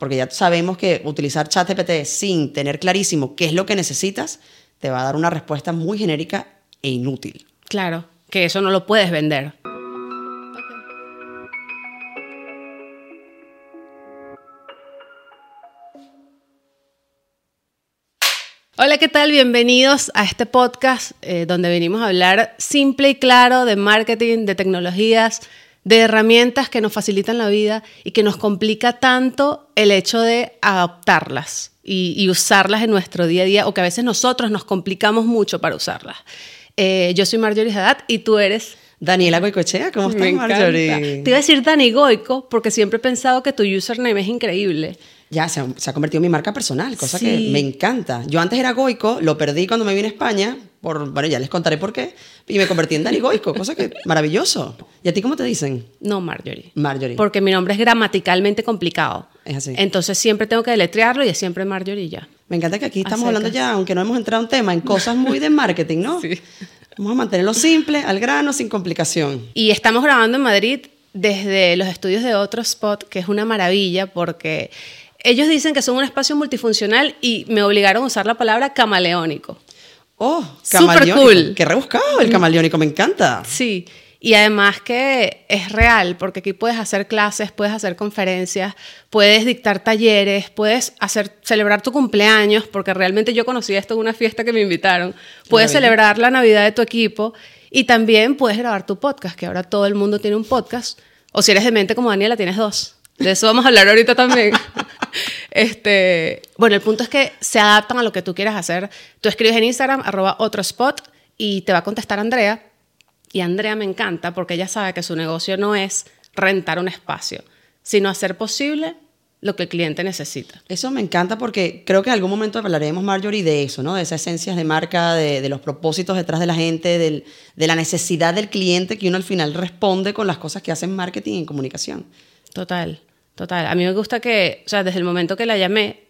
porque ya sabemos que utilizar ChatGPT sin tener clarísimo qué es lo que necesitas, te va a dar una respuesta muy genérica e inútil. Claro, que eso no lo puedes vender. Hola, ¿qué tal? Bienvenidos a este podcast eh, donde venimos a hablar simple y claro de marketing, de tecnologías, de herramientas que nos facilitan la vida y que nos complica tanto el hecho de adoptarlas y, usarlas en nuestro día a día o que a veces nosotros nos complicamos mucho para usarlas. Eh, yo soy Marjorie Haddad y tú eres... Daniela Goicochea, ¿cómo estás, Marjorie? Te iba a decir Dani Goico porque siempre he pensado que tu username es increíble. Ya, se ha, convertido en mi marca personal, cosa que me encanta. Yo antes era Goico, lo perdí cuando me vine a España, por, bueno, ya les contaré por qué, y me convertí en Dani Goico, cosa que maravilloso. ¿Y a ti cómo te dicen? No, Marjorie. Marjorie. Porque mi nombre es gramaticalmente complicado. Es así. Entonces siempre tengo que deletrearlo y es siempre Marjorie ya. Me encanta que aquí estamos hablando ya, aunque no hemos entrado en tema, en cosas muy de marketing, ¿no? Sí. Vamos a mantenerlo simple, al grano, sin complicación. Y estamos grabando en Madrid desde los estudios de otro spot, que es una maravilla porque ellos dicen que son un espacio multifuncional y me obligaron a usar la palabra camaleónico. Oh, camaleónico. Super cool. Qué rebuscado el camaleónico, me encanta. Sí. Y además que es real, porque aquí puedes hacer clases, puedes hacer conferencias, puedes dictar talleres, puedes hacer, celebrar tu cumpleaños, porque realmente yo conocí esto en una fiesta que me invitaron. Puedes celebrar la Navidad de tu equipo y también puedes grabar tu podcast, que ahora todo el mundo tiene un podcast. O si eres de mente como Daniela, tienes dos. De eso vamos a hablar ahorita también. este, bueno, el punto es que se adaptan a lo que tú quieras hacer. Tú escribes en Instagram, arroba otro spot, y te va a contestar Andrea. Y Andrea me encanta porque ella sabe que su negocio no es rentar un espacio, sino hacer posible lo que el cliente necesita. Eso me encanta porque creo que en algún momento hablaremos, Marjorie, de eso, ¿no? De esas esencias de marca, de, los propósitos detrás de la gente, de la necesidad del cliente que uno al final responde con las cosas que hacen marketing y comunicación. Total. Total, a mí me gusta que, o sea, desde el momento que la llamé,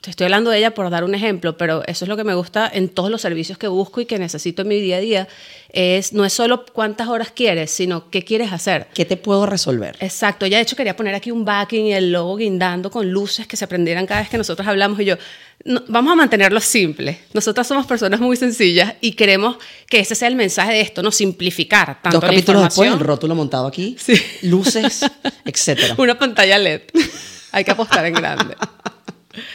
te estoy hablando de ella por dar un ejemplo, pero eso es lo que me gusta en todos los servicios que busco y que necesito en mi día a día, es no es solo cuántas horas quieres, sino qué quieres hacer. ¿Qué te puedo resolver? Exacto, ya de hecho quería poner aquí un backing y el logo guindando con luces que se prendieran cada vez que nosotros hablamos y yo, vamos a mantenerlo simple. Nosotras somos personas muy sencillas y queremos que ese sea el mensaje de esto, no simplificar tanto Dos capítulos después, el rótulo montado aquí, luces, etcétera. Una pantalla LED. Hay que apostar en grande.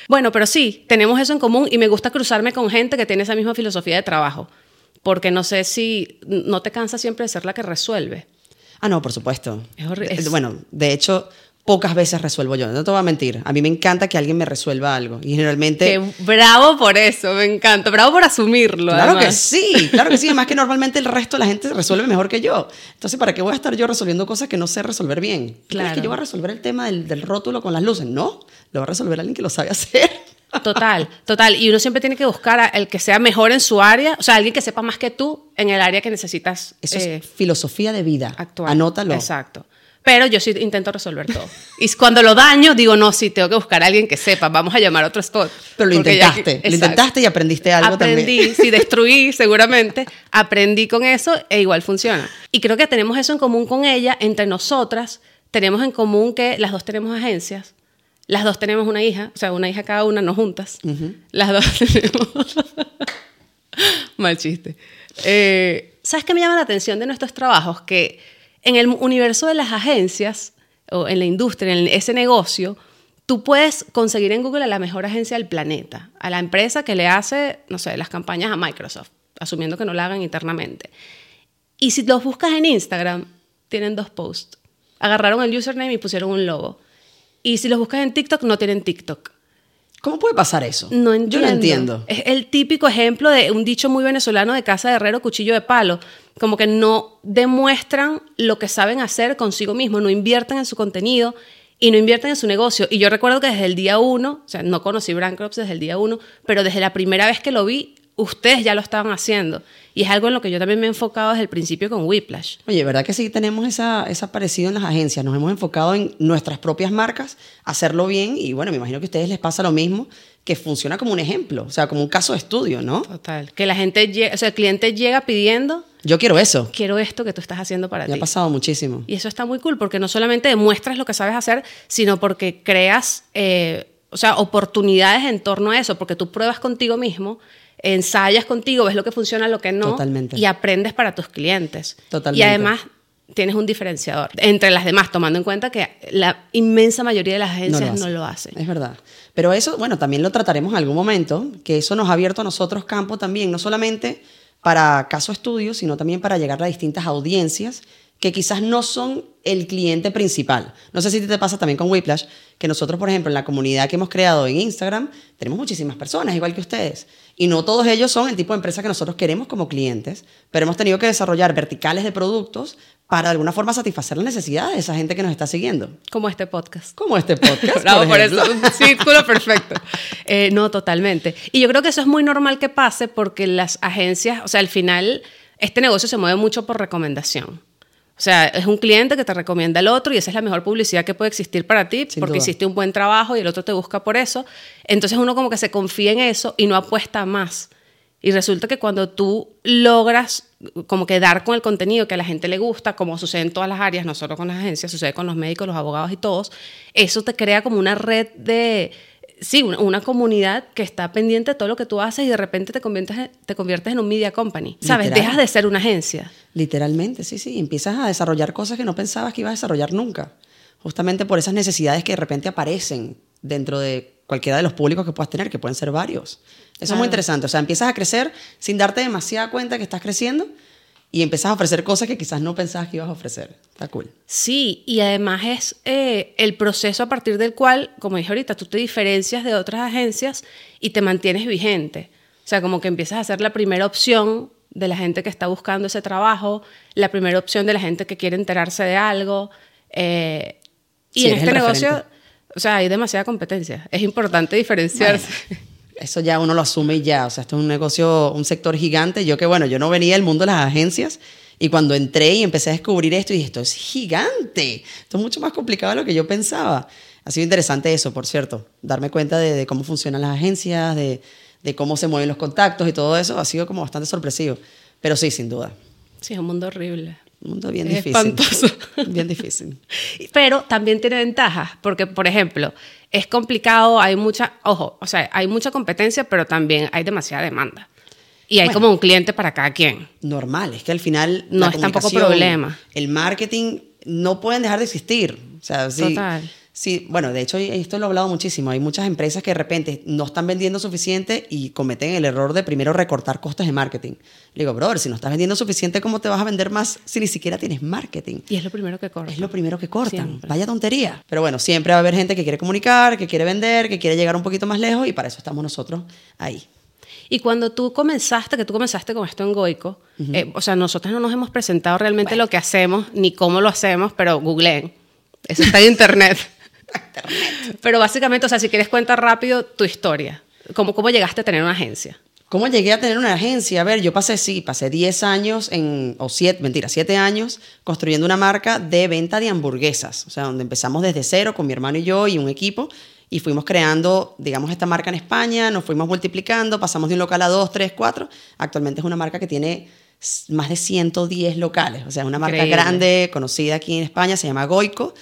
Bueno, pero sí, tenemos eso en común y me gusta cruzarme con gente que tiene esa misma filosofía de trabajo, porque no sé si no te cansa siempre de ser la que resuelve. Ah, no, por supuesto. Es horrible. Bueno, de hecho, pocas veces resuelvo yo. No te voy a mentir. A mí me encanta que alguien me resuelva algo. Y generalmente. Qué bravo por eso, me encanta. Bravo por asumirlo. Claro que sí, claro que sí. Además que normalmente el resto de la gente resuelve mejor que yo. Entonces, ¿para qué voy a estar yo resolviendo cosas que no sé resolver bien? Claro. ¿Es que yo voy a resolver el tema del, del rótulo con las luces? No, lo va a resolver alguien que lo sabe hacer. Total, total. Y uno siempre tiene que buscar a el que sea mejor en su área, o sea, alguien que sepa más que tú en el área que necesitas. Eso es eh, filosofía de vida. Actual. Anótalo. Exacto. Pero yo sí intento resolver todo. Y cuando lo daño, digo, no, sí, tengo que buscar a alguien que sepa, vamos a llamar a otro spot. Pero lo intentaste, lo intentaste y aprendiste algo aprendí, también. Aprendí, sí, destruí seguramente, aprendí con eso e igual funciona. Y creo que tenemos eso en común con ella, entre nosotras, tenemos en común que las dos tenemos agencias, las dos tenemos una hija, o sea, una hija cada una, no juntas. Las dos tenemos... Mal chiste. Eh, ¿Sabes qué me llama la atención de nuestros trabajos? Que en el universo de las agencias o en la industria, en ese negocio, tú puedes conseguir en Google a la mejor agencia del planeta, a la empresa que le hace, no sé, las campañas a Microsoft, asumiendo que no la hagan internamente. Y si los buscas en Instagram, tienen dos posts. Agarraron el username y pusieron un logo. Y si los buscas en TikTok, no tienen TikTok. ¿Cómo puede pasar eso? No entiendo. Yo no entiendo. Es el típico ejemplo de un dicho muy venezolano de casa de herrero, cuchillo de palo. Como que no demuestran lo que saben hacer consigo mismos, no invierten en su contenido y no invierten en su negocio. Y yo recuerdo que desde el día uno, o sea, no conocí Brand desde el día uno, pero desde la primera vez que lo vi, ustedes ya lo estaban haciendo. Y es algo en lo que yo también me he enfocado desde el principio con Whiplash. Oye, ¿verdad que sí tenemos esa, esa parecido en las agencias? Nos hemos enfocado en nuestras propias marcas, hacerlo bien y bueno, me imagino que a ustedes les pasa lo mismo, que funciona como un ejemplo, o sea, como un caso de estudio, ¿no? Total. Que la gente, o sea, el cliente llega pidiendo, Yo quiero eso. quiero esto que tú estás haciendo para Me ha ti. pasado muchísimo. Y eso está muy cool porque no solamente demuestras lo que sabes hacer, sino porque creas, eh, o sea, oportunidades en torno a eso, porque tú pruebas contigo mismo, ensayas contigo, ves lo que funciona, lo que no, Totalmente. y aprendes para tus clientes. Totalmente. Y además tienes un diferenciador entre las demás, tomando en cuenta que la inmensa mayoría de las agencias no lo, hacen. Es verdad. Pero eso, bueno, también lo trataremos en algún momento, que eso nos ha abierto a nosotros campo también, no solamente para caso estudio, sino también para llegar a distintas audiencias que quizás no son el cliente principal. No sé si te pasa también con Whiplash, que nosotros, por ejemplo, en la comunidad que hemos creado en Instagram, tenemos muchísimas personas, igual que ustedes. Y no todos ellos son el tipo de empresa que nosotros queremos como clientes, pero hemos tenido que desarrollar verticales de productos para de alguna forma satisfacer las necesidades de esa gente que nos está siguiendo. Como este podcast. Como este podcast. Bravo por, eso, un círculo perfecto. Eh, no, totalmente. Y yo creo que eso es muy normal que pase porque las agencias, o sea, al final, este negocio se mueve mucho por recomendación. O sea, es un cliente que te recomienda al otro y esa es la mejor publicidad que puede existir para ti Sin porque duda. hiciste un buen trabajo y el otro te busca por eso. Entonces uno como que se confía en eso y no apuesta más. Y resulta que cuando tú logras como que dar con el contenido que a la gente le gusta, como sucede en todas las áreas, no solo con las agencias, sucede con los médicos, los abogados y todos, eso te crea como una red de, sí, una, una comunidad que está pendiente de todo lo que tú haces y de repente te conviertes, te conviertes en un media company. ¿Sabes? Literal. Dejas de ser una agencia. Literalmente, sí, sí. Empiezas a desarrollar cosas que no pensabas que ibas a desarrollar nunca. Justamente por esas necesidades que de repente aparecen dentro de cualquiera de los públicos que puedas tener, que pueden ser varios. Eso es muy interesante. O sea, empiezas a crecer sin darte demasiada cuenta que estás creciendo y empiezas a ofrecer cosas que quizás no pensabas que ibas a ofrecer. Está cool. Sí, y además es eh, el proceso a partir del cual, como dije ahorita, tú te diferencias de otras agencias y te mantienes vigente. O sea, como que empiezas a ser la primera opción de la gente que está buscando ese trabajo, la primera opción de la gente que quiere enterarse de algo. eh, y Sí, en este negocio, referente. o sea, hay demasiada competencia. Es importante diferenciarse. Bueno, eso ya uno lo asume y ya. O sea, esto es un negocio, un sector gigante. Yo que, bueno, yo no venía del mundo de las agencias y cuando entré y empecé a descubrir esto, dije, esto es gigante. Esto es mucho más complicado de lo que yo pensaba. Ha sido interesante eso, por cierto. Darme cuenta de, de cómo funcionan las agencias, de, de cómo se mueven los contactos y todo eso. Ha sido como bastante sorpresivo. Pero sí, sin duda. Sí, es un mundo horrible. Un mundo bien Es difícil. espantoso. Bien difícil. Pero también tiene ventajas, porque, por ejemplo, es complicado, hay mucha, ojo, o sea, hay mucha competencia, pero también hay demasiada demanda. Y hay Bueno. como un cliente para cada quien. normal. Es que al final. No la es tampoco problema. El marketing no pueden dejar de existir. O sea, sí. Total. Sí, bueno, de hecho, esto lo he hablado muchísimo. Hay muchas empresas que de repente no están vendiendo suficiente y cometen el error de primero recortar costos de marketing. Le digo, brother, si no estás vendiendo suficiente, ¿cómo te vas a vender más si ni siquiera tienes marketing? Y es lo primero que corre. Es lo primero que cortan. Siempre. Vaya tontería. Pero bueno, siempre va a haber gente que quiere comunicar, que quiere vender, que quiere llegar un poquito más lejos y para eso estamos nosotros ahí. Y cuando tú comenzaste, que tú comenzaste con esto en Goico, eh, o sea, nosotros no nos hemos presentado realmente lo que hacemos ni cómo lo hacemos, pero googleen. Eso está en internet. pero básicamente, o sea, si quieres cuenta rápido tu historia. ¿Cómo, ¿Cómo llegaste a tener una agencia? ¿Cómo llegué a tener una agencia? A ver, yo pasé, sí, pasé 10 años, en, o 7, mentira, 7 años construyendo una marca de venta de hamburguesas. O sea, donde empezamos desde cero con mi hermano y yo y un equipo. Y fuimos creando, digamos, esta marca en España, nos fuimos multiplicando, pasamos de un local a dos, tres, cuatro. Actualmente es una marca que tiene más de 110 locales. O sea, es una marca Increíble. grande, conocida aquí en España, se llama Goico.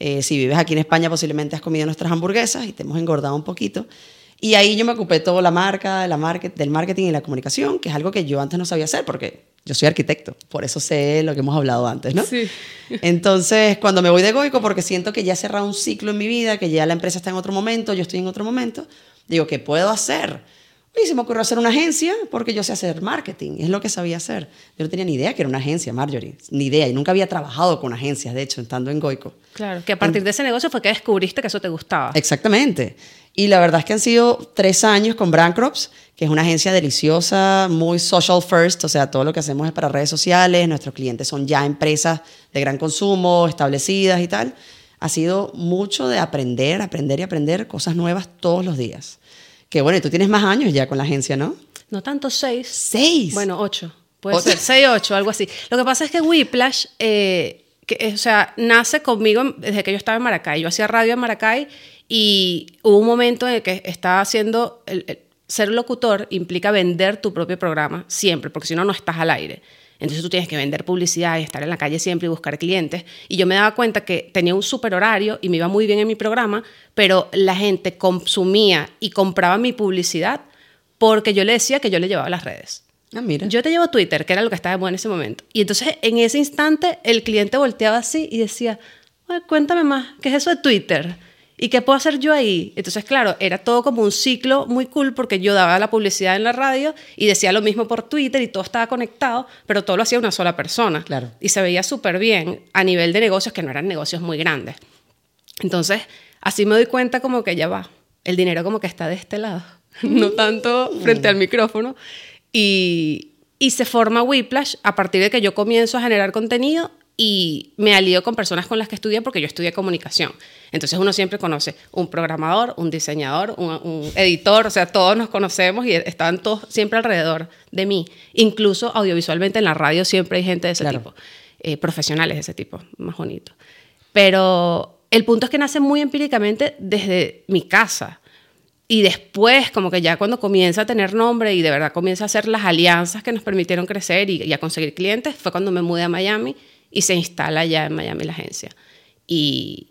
Eh, si vives aquí en España, posiblemente has comido nuestras hamburguesas y te hemos engordado un poquito. Y ahí yo me ocupé toda la marca, de la market, del marketing y la comunicación, que es algo que yo antes no sabía hacer porque yo soy arquitecto, por eso sé lo que hemos hablado antes, ¿no? Sí. Entonces, cuando me voy de Goico, porque siento que ya he cerrado un ciclo en mi vida, que ya la empresa está en otro momento, yo estoy en otro momento, digo, ¿qué puedo hacer? Y se me ocurrió hacer una agencia porque yo sé hacer marketing, es lo que sabía hacer. Yo no tenía ni idea que era una agencia, Marjorie, ni idea, y nunca había trabajado con agencias, de hecho, estando en Goico. Claro, que a partir de ese negocio fue que descubriste que eso te gustaba. Exactamente. Y la verdad es que han sido tres años con Brandcrops, que es una agencia deliciosa, muy social first, o sea, todo lo que hacemos es para redes sociales, nuestros clientes son ya empresas de gran consumo, establecidas y tal. Ha sido mucho de aprender, aprender y aprender cosas nuevas todos los días. Que bueno, y tú tienes más años ya con la agencia, ¿no? No tanto seis. ¿Seis? Bueno, ocho. Puede ser seis, ocho, algo así. Lo que pasa es que Whiplash, eh, que, eh, o sea, nace conmigo desde que yo estaba en Maracay. Yo hacía radio en Maracay y hubo un momento en el que estaba haciendo... el- el- ser locutor implica vender tu propio programa siempre, porque si no, no estás al aire. Entonces tú tienes que vender publicidad y estar en la calle siempre y buscar clientes. Y yo me daba cuenta que tenía un super horario y me iba muy bien en mi programa, pero la gente consumía y compraba mi publicidad porque yo le decía que yo le llevaba las redes. Ah, mira. Yo te llevo Twitter, que era lo que estaba de moda en ese momento. Y entonces en ese instante el cliente volteaba así y decía, "Ay, cuéntame más, ¿qué es eso de Twitter? ¿Y qué puedo hacer yo ahí? Entonces, claro, era todo como un ciclo muy cool porque yo daba la publicidad en la radio y decía lo mismo por Twitter y todo estaba conectado, pero todo lo hacía una sola persona. Claro. Y se veía súper bien a nivel de negocios que no eran negocios muy grandes. Entonces, así me doy cuenta como que ya va, el dinero como que está de este lado, no tanto frente al micrófono. Y, y se forma Whiplash a partir de que yo comienzo a generar contenido y me alío con personas con las que estudié porque yo estudié comunicación. Entonces uno siempre conoce un programador, un diseñador, un, un editor, o sea, todos nos conocemos y estaban todos siempre alrededor de mí. Incluso audiovisualmente en la radio siempre hay gente de ese Claro. tipo, eh, profesionales de ese tipo, más bonito. Pero el punto es que nace muy empíricamente desde mi casa. Y después, como que ya cuando comienza a tener nombre y de verdad comienza a hacer las alianzas que nos permitieron crecer y, y a conseguir clientes, fue cuando me mudé a Miami y se instala ya en Miami la agencia. Y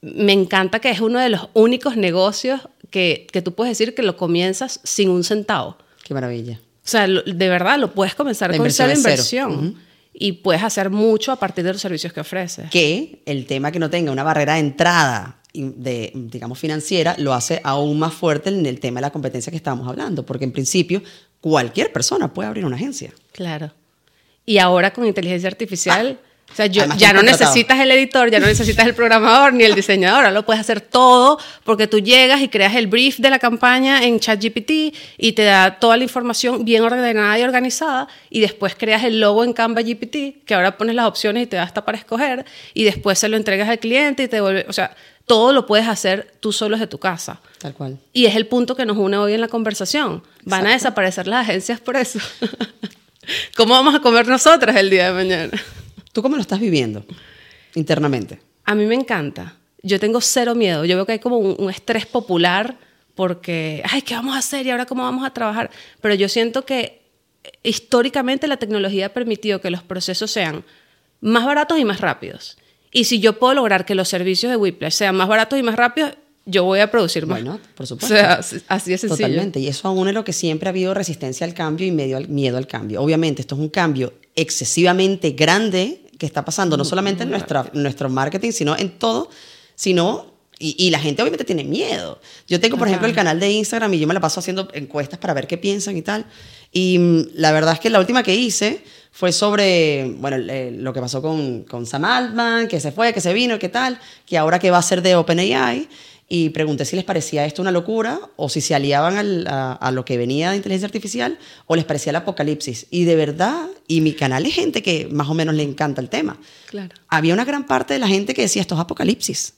me encanta que es uno de los únicos negocios que, que tú puedes decir que lo comienzas sin un centavo. Qué maravilla. O sea, lo- de verdad lo puedes comenzar La con inversión cero. inversión. Y puedes hacer mucho a partir de los servicios que ofreces. Que el tema que no tenga una barrera de entrada de, digamos, financiera, lo hace aún más fuerte en el tema de la competencia que estábamos hablando. Porque en principio, cualquier persona puede abrir una agencia. Claro. Y ahora con inteligencia artificial, o sea, yo, ya no contratado. necesitas el editor, ya no necesitas el programador ni el diseñador, ahora lo puedes hacer todo porque tú llegas y creas el brief de la campaña en ChatGPT y te da toda la información bien ordenada y organizada y después creas el logo en Canva GPT, que ahora pones las opciones y te da hasta para escoger y después se lo entregas al cliente y te devuelve, o sea, todo lo puedes hacer tú solo desde tu casa. Tal cual. Y es el punto que nos une hoy en la conversación. Van a desaparecer las agencias por eso. ¿Cómo vamos a comer nosotras el día de mañana? ¿Tú cómo lo estás viviendo internamente? A mí me encanta. Yo tengo cero miedo. Yo veo que hay como un, un estrés popular porque, ay, ¿qué vamos a hacer y ahora cómo vamos a trabajar? Pero yo siento que eh, históricamente la tecnología ha permitido que los procesos sean más baratos y más rápidos. Y si yo puedo lograr que los servicios de Whiplash sean más baratos y más rápidos, yo voy a producir más. Not? Por supuesto. O sea, así es sencillo. Totalmente. Y eso aún es lo que siempre ha habido resistencia al cambio y medio al, miedo al cambio. Obviamente, esto es un cambio excesivamente grande que está pasando, no solamente en nuestra, nuestro marketing, sino en todo, sino... Y, y la gente obviamente tiene miedo. Yo tengo, por Ajá. ejemplo, el canal de Instagram y yo me la paso haciendo encuestas para ver qué piensan y tal. Y mm, la verdad es que la última que hice fue sobre, bueno, eh, lo que pasó con, con Sam Altman, que se fue, que se vino, qué tal, que ahora qué va a hacer de OpenAI. Y pregunté si les parecía esto una locura o si se aliaban al- a, a lo que venía de inteligencia artificial o les parecía el apocalipsis. Y de verdad, y mi canal es gente que más o menos le encanta el tema. Claro. Había una gran parte de la gente que decía esto es apocalipsis.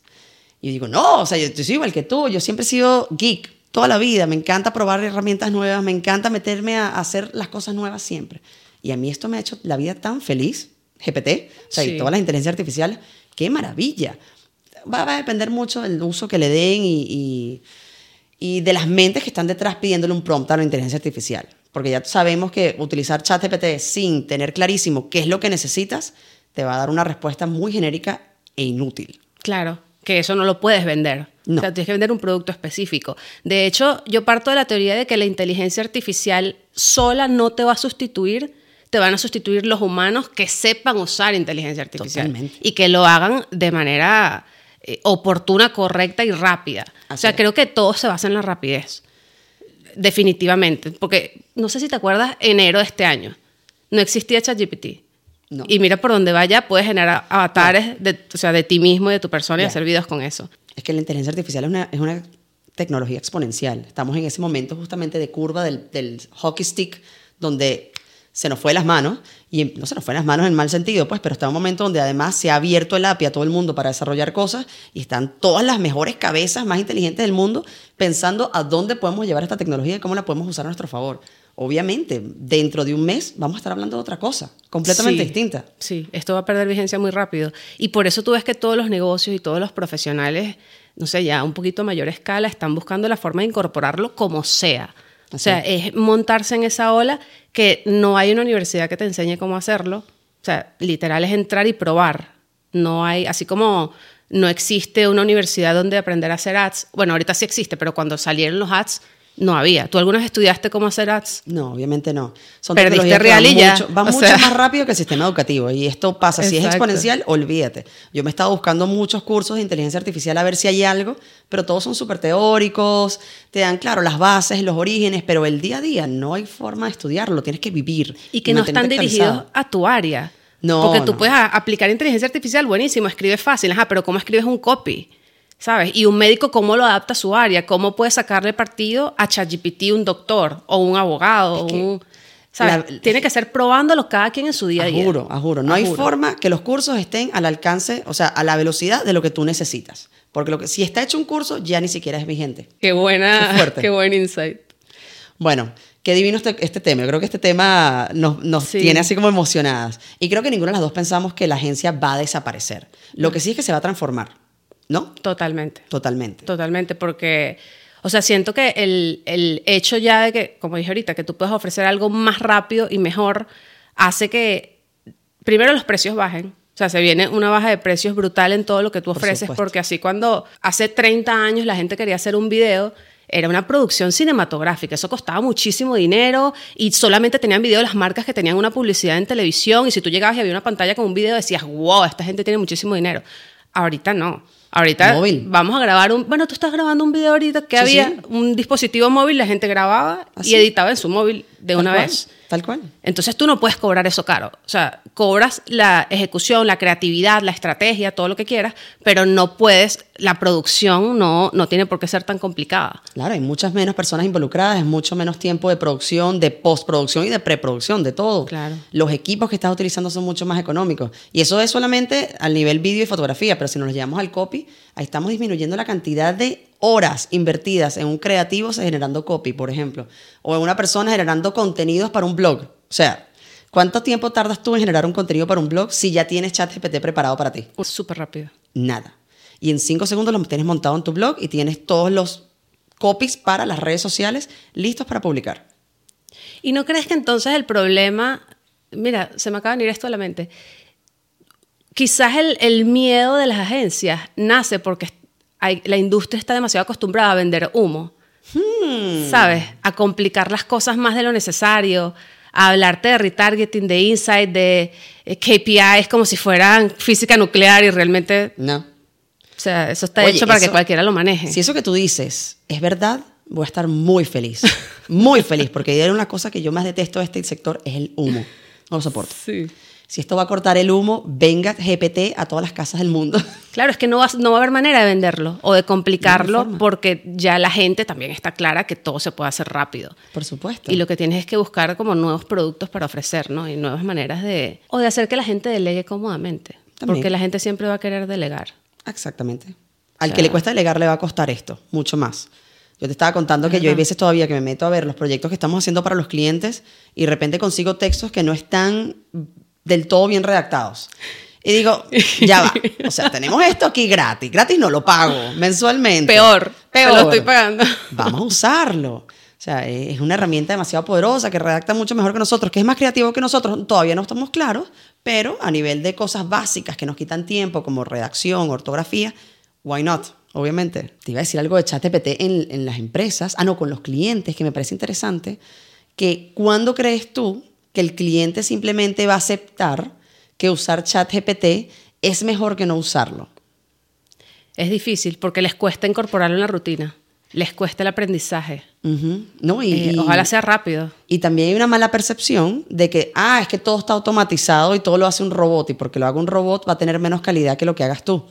Y yo digo, no, o sea, yo, yo soy igual que tú, yo siempre he sido geek toda la vida, me encanta probar herramientas nuevas, me encanta meterme a, a hacer las cosas nuevas siempre. Y a mí esto me ha hecho la vida tan feliz, GPT, o sea, Sí. y todas las inteligencias artificiales, qué maravilla. Va, va a depender mucho del uso que le den y, y, y de las mentes que están detrás pidiéndole un prompt a la inteligencia artificial. Porque ya sabemos que utilizar ChatGPT sin tener clarísimo qué es lo que necesitas, te va a dar una respuesta muy genérica e inútil. Claro, que eso no lo puedes vender. No. O sea, tienes que vender un producto específico. De hecho, yo parto de la teoría de que la inteligencia artificial sola no te va a sustituir, te van a sustituir los humanos que sepan usar inteligencia artificial Totalmente. y que lo hagan de manera eh, oportuna, correcta y rápida. o Así sea, es. creo que todo se basa en la rapidez. Definitivamente. Porque no sé si te acuerdas, enero de este año no existía ChatGPT. No. Y mira por donde vaya, puedes generar avatares de, o sea, de ti mismo y de tu persona y Ya. hacer videos con eso. Es que la inteligencia artificial es una, es una tecnología exponencial. Estamos en ese momento justamente de curva del, del hockey stick, donde se nos fue de las manos, y no se nos fue de las manos en mal sentido, pues, pero está un momento donde además se ha abierto el API a todo el mundo para desarrollar cosas y están todas las mejores cabezas más inteligentes del mundo pensando a dónde podemos llevar esta tecnología y cómo la podemos usar a nuestro favor. obviamente, dentro de un mes vamos a estar hablando de otra cosa, completamente Sí, distinta. Sí, esto va a perder vigencia muy rápido. Y por eso tú ves que todos los negocios y todos los profesionales, no sé, ya a un poquito a mayor escala, están buscando la forma de incorporarlo como sea. O Así sea, es montarse en esa ola que no hay una universidad que te enseñe cómo hacerlo. O sea, literal es entrar y probar. No hay, así como no existe una universidad donde aprender a hacer ads. Bueno, ahorita sí existe, pero cuando salieron los ads no había. ¿Tú alguna vez estudiaste cómo hacer ads? No, obviamente no. Son Perdiste real y ya. mucho, van O mucho sea. más rápido que el sistema educativo. Y esto pasa. Si es exponencial, olvídate. Yo me he estado buscando muchos cursos de inteligencia artificial a ver si hay algo, pero todos son súper teóricos. Te dan, claro, las bases, los orígenes, pero el día a día no hay forma de estudiarlo. Tienes que vivir. y que no están dirigidos actualizado. a tu área. No, Porque tú no. puedes aplicar inteligencia artificial, buenísimo, escribes fácil, ajá, pero ¿cómo escribes un copy? ¿Sabes? Y un médico, ¿cómo lo adapta a su área? ¿Cómo puede sacarle partido a ChatGPT un doctor o un abogado? o que un, ¿sabes? la- Tiene que ser probándolo cada quien en su día a día. Ajuro. No hay forma que los cursos estén al alcance, o sea, a la velocidad de lo que tú necesitas. Porque lo que, si está hecho un curso, ya ni siquiera es vigente. Qué buena, Qué fuerte. qué buen insight. Bueno, qué divino este, este tema. Yo creo que este tema nos, nos Sí. tiene así como emocionadas. Y creo que ninguna de las dos pensamos que la agencia va a desaparecer. Lo que sí es que se va a transformar, ¿no? Totalmente. Totalmente. Totalmente, porque, o sea, siento que el, el hecho ya de que, como dije ahorita, que tú puedes ofrecer algo más rápido y mejor, hace que, primero, los precios bajen. O sea, se viene una baja de precios brutal en todo lo que tú Por ofreces, supuesto. porque así cuando hace 30 años la gente quería hacer un video, era una producción cinematográfica, eso costaba muchísimo dinero y solamente tenían video las marcas que tenían una publicidad en televisión y si tú llegabas y había una pantalla con un video decías, wow, esta gente tiene muchísimo dinero. Ahorita no. Ahorita Móvil. vamos a grabar un... Bueno, tú estás grabando un video ahorita que Sí, había sí. un dispositivo móvil, la gente grababa Así. y editaba en su móvil de Tal una cual, vez. Tal cual. Entonces tú no puedes cobrar eso caro. O sea, cobras la ejecución, la creatividad, la estrategia, todo lo que quieras, pero no puedes, la producción no, no tiene por qué ser tan complicada. Claro, hay muchas menos personas involucradas, es mucho menos tiempo de producción, de postproducción y de preproducción, de todo. Claro. Los equipos que estás utilizando son mucho más económicos. Y eso es solamente al nivel vídeo y fotografía, pero si nos llevamos al copy, ahí estamos disminuyendo la cantidad de horas invertidas en un creativo generando copy, por ejemplo, o en una persona generando contenidos para un blog. O sea, ¿cuánto tiempo tardas tú en generar un contenido para un blog si ya tienes ChatGPT preparado para ti? Súper rápido. nada. Y en cinco segundos lo tienes montado en tu blog y tienes todos los copies para las redes sociales listos para publicar. ¿Y no crees que entonces el problema, mira, se me acaba de venir esto a la mente, quizás el, el miedo de las agencias nace porque hay- la industria está demasiado acostumbrada a vender humo, ¿sabes? A complicar las cosas más de lo necesario, a hablarte de retargeting, de insight, de eh, KPIs como si fueran física nuclear y realmente, No. o sea, eso está Oye, hecho para que cualquiera lo maneje. Si eso que tú dices es verdad, voy a estar muy feliz. Muy feliz, porque hay una cosa que yo más detesto de este sector es el humo. No lo soporto. Sí. Si esto va a cortar el humo, venga GPT a todas las casas del mundo. Claro, es que no va, no va a haber manera de venderlo o de complicarlo porque ya la gente también está clara que todo se puede hacer rápido. Por supuesto. Y lo que tienes es que buscar como nuevos productos para ofrecer, ¿no? Y nuevas maneras de... O de hacer que la gente delegue cómodamente. También. Porque la gente siempre va a querer delegar. Exactamente. Al sea- que le cuesta delegar le va a costar esto, mucho más. Yo te estaba contando que yo hay veces todavía que me meto a ver los proyectos que estamos haciendo para los clientes y de repente consigo textos que no están del todo bien redactados. Y digo, ya va. O sea, tenemos esto aquí gratis. Gratis no lo pago mensualmente. Peor. Peor. Lo estoy pagando. Vamos a usarlo. O sea, es una herramienta demasiado poderosa que redacta mucho mejor que nosotros, que es más creativo que nosotros. Todavía no estamos claros, pero a nivel de cosas básicas que nos quitan tiempo, como redacción, ortografía, why not? Obviamente. Te iba a decir algo de ChatGPT en, en las empresas, ah, no, con los clientes, que me parece interesante, que cuando crees tú que el cliente simplemente va a aceptar que usar ChatGPT es mejor que no usarlo. Es difícil porque les cuesta incorporarlo en la rutina. Les cuesta el aprendizaje. Ujú. ¿No? Y, Eh, y- ojalá sea rápido. Y también hay una mala percepción de que, ah, es que todo está automatizado y todo lo hace un robot y porque lo haga un robot va a tener menos calidad que lo que hagas tú.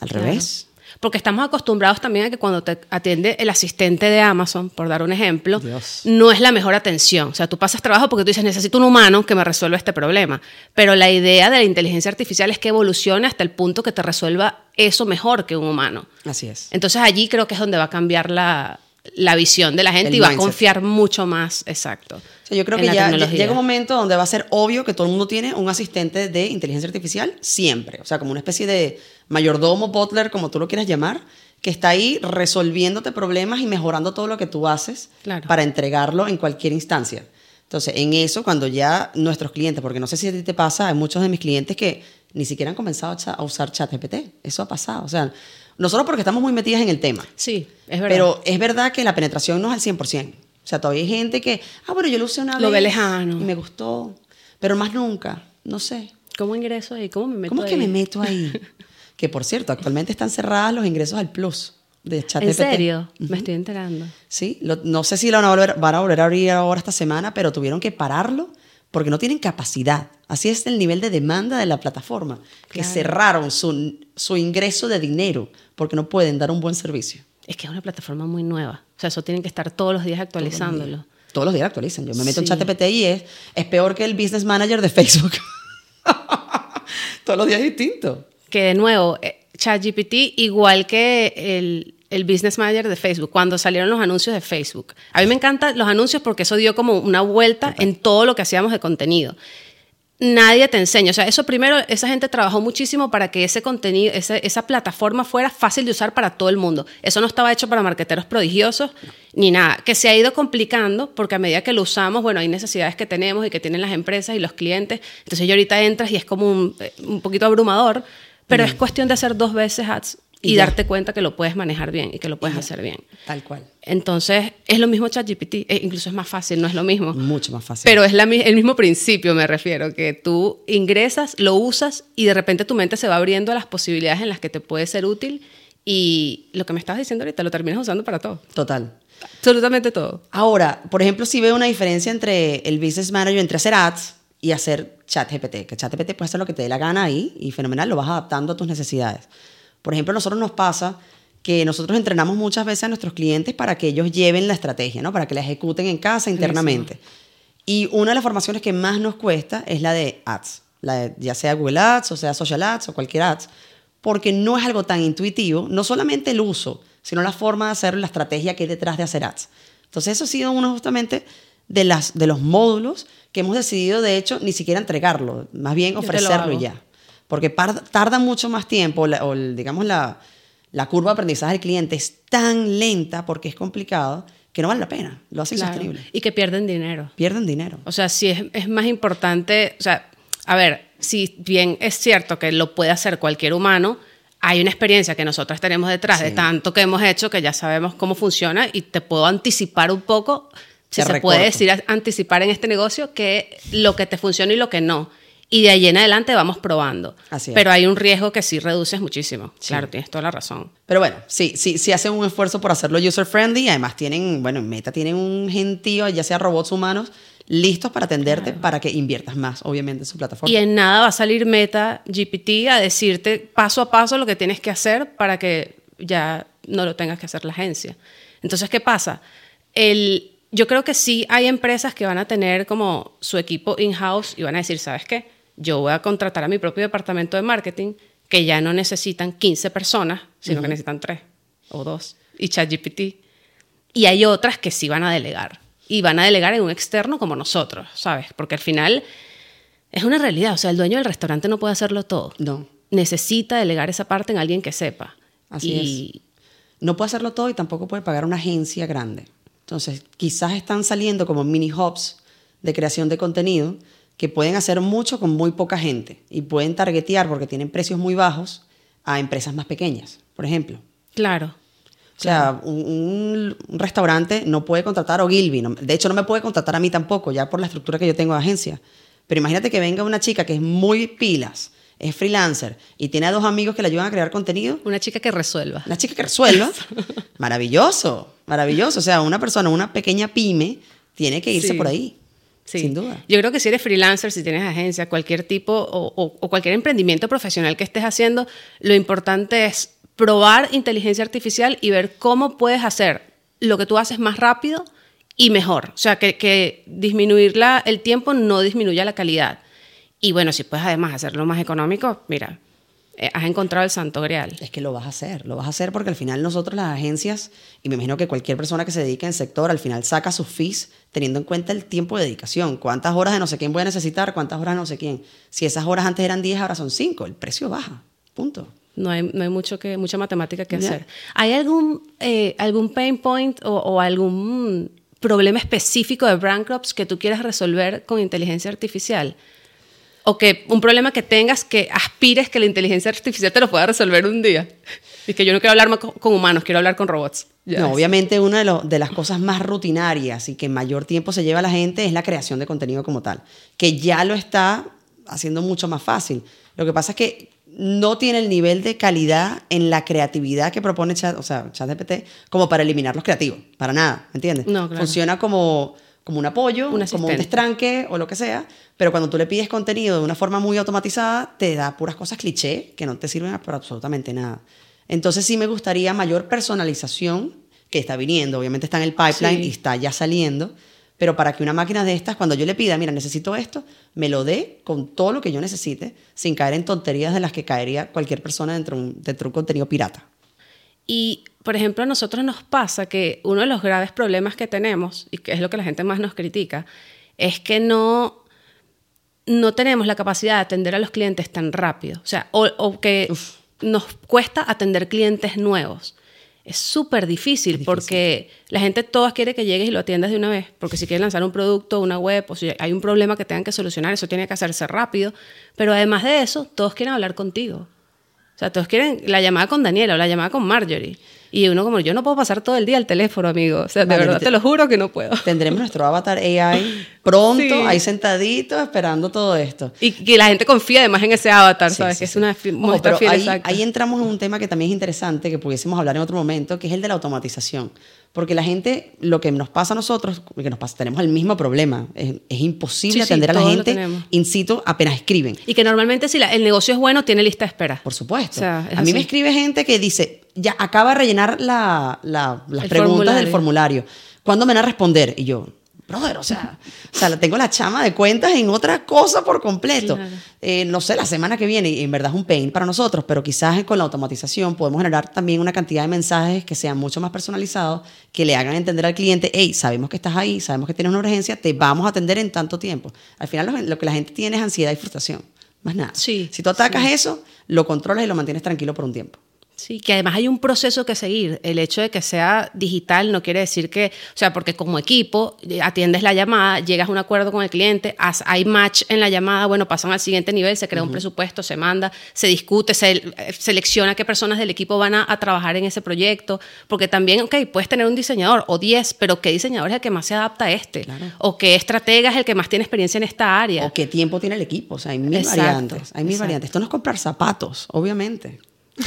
Al Claro. revés. Porque estamos acostumbrados también a que cuando te atiende el asistente de Amazon, por dar un ejemplo, Dios. no es la mejor atención. O sea, tú pasas trabajo porque tú dices, necesito un humano que me resuelva este problema. Pero la idea de la inteligencia artificial es que evolucione hasta el punto que te resuelva eso mejor que un humano. Así es. Entonces allí creo que es donde va a cambiar la, la visión de la gente El y va a confiar mucho más, exacto. O sea, yo creo que ya tecnología. llega un momento donde va a ser obvio que todo el mundo tiene un asistente de inteligencia artificial siempre. O sea, como una especie de mayordomo, butler, como tú lo quieras llamar, que está ahí resolviéndote problemas y mejorando todo lo que tú haces Claro. para entregarlo en cualquier instancia. Entonces, en eso, cuando ya nuestros clientes, porque no sé si a ti te pasa, hay muchos de mis clientes que ni siquiera han comenzado a usar ChatGPT. Eso ha pasado. O sea, nosotros porque estamos muy metidas en el tema. Sí, es verdad. Pero es verdad que la penetración no es al 100%. O sea, todavía hay gente que, ah, bueno, yo lo usé una Lo ve vez lejano. y me gustó, pero más nunca, no sé. ¿Cómo ingreso ahí? ¿Cómo me meto ¿Cómo es que ahí? me meto ahí? que por cierto, actualmente están cerradas los ingresos al Plus de ChatGPT. ¿En serio? Me estoy enterando. Sí, lo- no sé si lo van a, volver, van a volver a abrir ahora esta semana, pero tuvieron que pararlo porque no tienen capacidad. Así es el nivel de demanda de la plataforma, que cerraron su, su ingreso de dinero porque no pueden dar un buen servicio. Es que es una plataforma muy nueva. O sea, eso tienen que estar todos los días actualizándolo. Todos los días actualizan. Yo me meto en Sí. ChatGPT y es, es peor que el Business Manager de Facebook. Todos los días es distinto. Que de nuevo, eh, ChatGPT, igual que el, el Business Manager de Facebook, cuando salieron los anuncios de Facebook. A mí me encantan los anuncios porque eso dio como una vuelta en todo lo que hacíamos de contenido. Nadie te enseña. O sea, eso primero, esa gente trabajó muchísimo para que ese contenido, esa plataforma fuera fácil de usar para todo el mundo. Eso no estaba hecho para marqueteros prodigiosos ni nada. Que se ha ido complicando porque a medida que lo usamos, bueno, hay necesidades que tenemos y que tienen las empresas y los clientes. Entonces, yo ahorita entras y es como un, eh, un poquito abrumador, pero es cuestión de hacer dos veces ads y, darte cuenta que lo puedes manejar bien y que lo puedes hacer bien. Tal cual. Entonces, es lo mismo ChatGPT, eh, incluso es más fácil, no es lo mismo. Mucho más fácil. Pero es la el mismo principio, me refiero, que tú ingresas, lo usas y de repente tu mente se va abriendo a las posibilidades en las que te puede ser útil y lo que me estabas diciendo ahorita lo terminas usando para todo. Total. Absolutamente todo. Ahora, por ejemplo, si veo una diferencia entre el Business Manager, entre hacer ads y hacer ChatGPT, que ChatGPT puede hacer lo que te dé la gana ahí y fenomenal, lo vas adaptando a tus necesidades. Por ejemplo, a nosotros nos pasa que nosotros entrenamos muchas veces a nuestros clientes para que ellos lleven la estrategia, ¿no? Para que la ejecuten en casa internamente. Y una de las formaciones que más nos cuesta es la de ads, la de- ya sea Google Ads o sea Social Ads o cualquier ads, porque no es algo tan intuitivo, no solamente el uso, sino la forma de hacer la estrategia que hay detrás de hacer ads. Entonces eso ha sido uno justamente de, las, de los módulos que hemos decidido, de hecho, ni siquiera entregarlo, más bien ofrecerlo ya. Porque tarda mucho más tiempo, la- o digamos la, la curva de aprendizaje del cliente es tan lenta porque es complicado que no vale la pena, lo hace Claro. insostenible. Y que pierden dinero. Pierden dinero. O sea, sí es, es más importante, o sea, a ver, si bien es cierto que lo puede hacer cualquier humano, hay una experiencia que nosotros tenemos detrás de tanto que hemos hecho que ya sabemos cómo funciona y te puedo anticipar un poco, si Te se recorto. puede decir anticipar en este negocio, que lo que te funciona y lo que no. Y de ahí en adelante vamos probando. Así es. Pero hay un riesgo que sí reduces muchísimo. Claro, tienes toda la razón. Pero bueno, sí, sí, sí hacen un esfuerzo por hacerlo user friendly. Además tienen, bueno, en Meta tienen un gentío, ya sea robots humanos, listos para atenderte para que inviertas más, obviamente, en su plataforma. Y en nada va a salir Meta GPT a decirte paso a paso lo que tienes que hacer para que ya no lo tengas que hacer la agencia. Entonces, ¿qué pasa? El, yo creo que sí hay empresas que van a tener como su equipo in-house y van a decir, ¿sabes qué? Yo voy a contratar a mi propio departamento de marketing que ya no necesitan 15 personas, sino que necesitan 3 o 2 y ChatGPT. Y hay otras que sí van a delegar. Y van a delegar en un externo como nosotros, ¿sabes? Porque al final es una realidad. O sea, el dueño del restaurante no puede hacerlo todo. No, Necesita delegar esa parte en alguien que sepa. Así y no puede hacerlo todo y tampoco puede pagar una agencia grande. Entonces, quizás están saliendo como mini hubs de creación de contenido que pueden hacer mucho con muy poca gente y pueden targetear porque tienen precios muy bajos a empresas más pequeñas, por ejemplo. claro. O sea, un, un- un restaurante no puede contratar a Ogilvy. no- de hecho, no me puede contratar a mí tampoco, ya por la estructura que yo tengo de agencia. Pero imagínate que venga una chica que es muy pilas, es freelancer y tiene a dos amigos que le ayudan a crear contenido. Una chica que resuelva. Una chica que resuelva. maravilloso, maravilloso. O sea, una persona, una pequeña pyme, tiene que irse Sí. por ahí. Sí. Sin duda. Yo creo que si eres freelancer, si tienes agencia, cualquier tipo o, o- o cualquier emprendimiento profesional que estés haciendo, lo importante es probar inteligencia artificial y ver cómo puedes hacer lo que tú haces más rápido y mejor. O sea, que, que disminuir la- el tiempo no disminuya la calidad. Y bueno, si puedes además hacerlo más económico, mira, has encontrado el santo grial. Es que lo vas a hacer, lo vas a hacer porque al final nosotros las agencias, y me imagino que cualquier persona que se dedique en sector, al final saca sus fees teniendo en cuenta el tiempo de dedicación. ¿Cuántas horas de no sé quién voy a necesitar? ¿Cuántas horas de no sé quién? Si esas horas antes eran 10, ahora son 5, el precio baja. Punto. No hay, no hay mucho que, mucha matemática que hacer. ¿Hay algún, eh, algún pain point o, o algún problema específico de brand crops que tú quieras resolver con inteligencia artificial? O que un problema que tengas que aspires que la inteligencia artificial te lo pueda resolver un día. Y que yo no quiero hablar más con, humanos, quiero hablar con robots. Ya No, es. obviamente una de, lo- de las cosas más rutinarias y que mayor tiempo se lleva la gente es la creación de contenido como tal, que ya lo está haciendo mucho más fácil. Lo que pasa es que no tiene el nivel de calidad en la creatividad que propone Chat, o sea, ChatGPT como para eliminar los creativos, para nada, ¿me entiendes? No, claro. Funciona como, como un apoyo, Un como un destranque o lo que sea, pero cuando tú le pides contenido de una forma muy automatizada, te da puras cosas cliché que no te sirven para absolutamente nada. Entonces sí me gustaría mayor personalización, que está viniendo, obviamente está en el pipeline Sí. y está ya saliendo, pero para que una máquina de estas, cuando yo le pida, mira, necesito esto, me lo dé con todo lo que yo necesite, sin caer en tonterías de las que caería cualquier persona dentro de un, dentro de un contenido pirata. Y, por ejemplo, a nosotros nos pasa que uno de los graves problemas que tenemos, y que es lo que la gente más nos critica, es que no, no tenemos la capacidad de atender a los clientes tan rápido. O sea, o, o que nos cuesta atender clientes nuevos. Es súper difícil, porque la gente todas quiere que llegues y lo atiendas de una vez. Porque si quieren lanzar un producto, una web, o si hay un problema que tengan que solucionar, eso tiene que hacerse rápido. Pero además de eso, todos quieren hablar contigo. O sea, todos quieren la llamada con Daniela o la llamada con Marjorie. Y uno como, yo no puedo pasar todo el día al teléfono, amigo. O sea, de verdad, te- te lo juro que no puedo. Tendremos nuestro avatar AI pronto, Sí. ahí sentadito, esperando todo esto. Y que la gente confía además en ese avatar, Sí, ¿sabes? sí, que es una fi- Ojo, muestra pero fiel ahí, ahí entramos en un tema que también es interesante, que pudiésemos hablar en otro momento, que es el de la automatización. Porque la gente, lo que nos pasa a nosotros, que nos pasa, tenemos el mismo problema. Es, es imposible Sí, sí, atender a la gente in situ apenas escriben. Y que normalmente si la- el negocio es bueno, tiene lista de espera. Por supuesto. O sea, es a mí así. me escribe gente que dice, ya acaba de rellenar la- la- las El preguntas del formulario. ¿Cuándo me van a responder? Y yo, brother, o sea, o sea, tengo la chama de cuentas en otra cosa por completo. Claro. Eh, no sé, la semana que viene, y en verdad es un pain para nosotros, pero quizás con la automatización podemos generar también una cantidad de mensajes que sean mucho más personalizados, que le hagan entender al cliente, hey, sabemos que estás ahí, sabemos que tienes una urgencia, te vamos a atender en tanto tiempo. Al final lo, que la gente tiene es ansiedad y frustración, más nada. Sí, Si tú atacas eso, lo controlas y lo mantienes tranquilo por un tiempo. Sí, que además hay un proceso que seguir. El hecho de que sea digital no quiere decir que, o sea, porque como equipo eh, atiendes la llamada, llegas a un acuerdo con el cliente, hay match en la llamada, bueno, pasan al siguiente nivel, se crea un presupuesto, se manda, se discute, se eh, selecciona qué personas del equipo van a, a trabajar en ese proyecto, porque también, ok, puedes tener un diseñador o 10, pero qué diseñador es el que más se adapta a este, o qué estratega es el que más tiene experiencia en esta área. O qué tiempo tiene el equipo. O sea, hay mil Exacto, variantes. Hay mil exacto. variantes. Esto no es comprar zapatos, obviamente.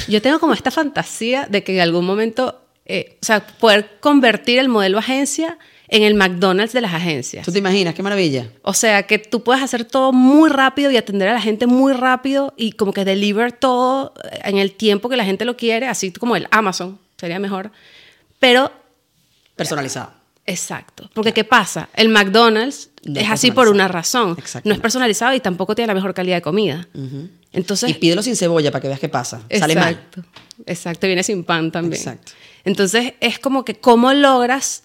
Yo tengo como esta fantasía de que en algún momento, eh, o sea, poder convertir el modelo agencia en el McDonald's de las agencias. ¿Tú te imaginas? Qué maravilla. O sea, que tú puedes hacer todo muy rápido y atender a la gente muy rápido y como que deliver todo en el tiempo que la gente lo quiere, así como el Amazon, sería mejor. Pero, Personalizado. exacto. Porque ¿qué pasa? El McDonald's No es es así por una razón. No es personalizado y tampoco tiene la mejor calidad de comida. Entonces, Y pídelo sin cebolla para que veas qué pasa. Sale mal. Exacto. Exacto, viene sin pan también. Exacto. Entonces, es como que cómo logras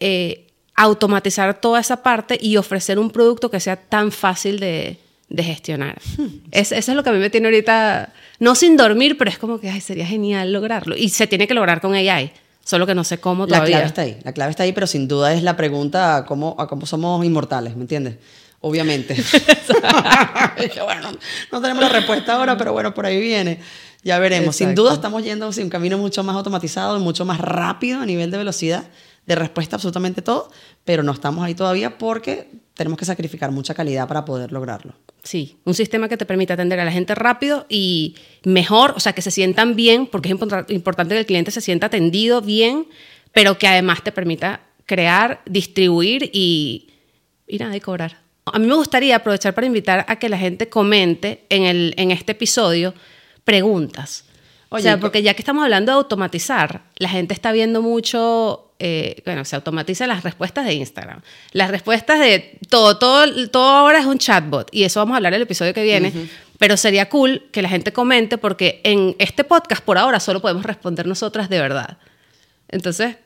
eh, automatizar toda esa parte y ofrecer un producto que sea tan fácil de, de gestionar. Hmm. Es- eso es lo que a mí me tiene ahorita, no sin dormir, pero es como que ay, sería genial lograrlo. Y se tiene que lograr con AI, solo que no sé cómo La todavía. clave está ahí. La clave está ahí, pero sin duda es la pregunta a cómo, a cómo somos inmortales, ¿me entiendes? Obviamente. Bueno, no, no tenemos la respuesta ahora, pero bueno, por ahí viene. Ya veremos. Sin duda estamos yendo hacia un camino mucho más automatizado mucho más rápido a nivel de velocidad, de respuesta a absolutamente todo, pero no estamos ahí todavía porque tenemos que sacrificar mucha calidad para poder lograrlo. Sí, un sistema que te permita atender a la gente rápido y mejor, o sea, que se sientan bien, porque es import- importante que el cliente se sienta atendido bien, pero que además te permita crear, distribuir y, y nada, y cobrar. A mí me gustaría aprovechar para invitar a que la gente comente en, el, en este episodio preguntas. Oye, o sea, que- porque ya que estamos hablando de automatizar, la gente está viendo mucho, eh, bueno, se automatiza las respuestas de Instagram, las respuestas de todo, todo, todo ahora es un chatbot y eso vamos a hablar en el episodio que viene, Pero sería cool que la gente comente porque en este podcast por ahora solo podemos responder nosotras de verdad. Entonces,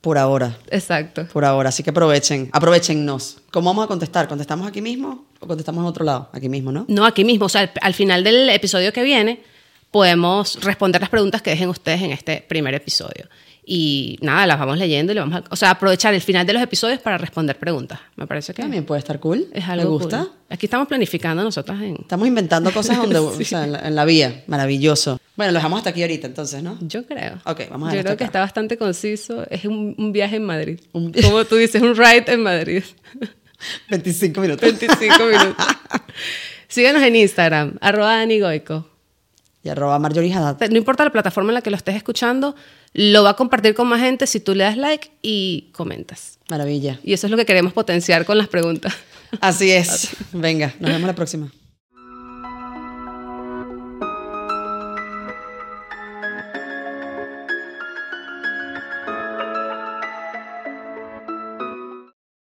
Por ahora. exacto. Por ahora, así que aprovechen, aprovechennos. ¿Cómo vamos a contestar? ¿Contestamos aquí mismo o contestamos en otro lado? Aquí mismo, ¿no? No, aquí mismo, o sea, al, al final del episodio que viene podemos responder las preguntas que dejen ustedes en este primer episodio. Y nada, las vamos leyendo y le vamos a, o sea, aprovechar el final de los episodios para responder preguntas. Me parece que También puede estar cool. es ¿Me algo gusta? cool. Aquí estamos planificando nosotras en... Estamos inventando cosas donde, o sea, en, la, en la vía. Maravilloso. Bueno, lo dejamos hasta aquí ahorita, entonces, ¿no? Yo creo. Ok, vamos a Yo creo que está bastante conciso. Es un, un viaje en Madrid. Un- Como tú dices, un ride en Madrid. 25 minutos. 25 minutos. Síganos en Instagram, arroba Dani Goico. Y arroba Marjorie Haddad. No importa la plataforma en la que lo estés escuchando, lo va a compartir con más gente si tú le das like y comentas. Maravilla. Y eso es lo que queremos potenciar con las preguntas. Así es. Venga, nos vemos la próxima.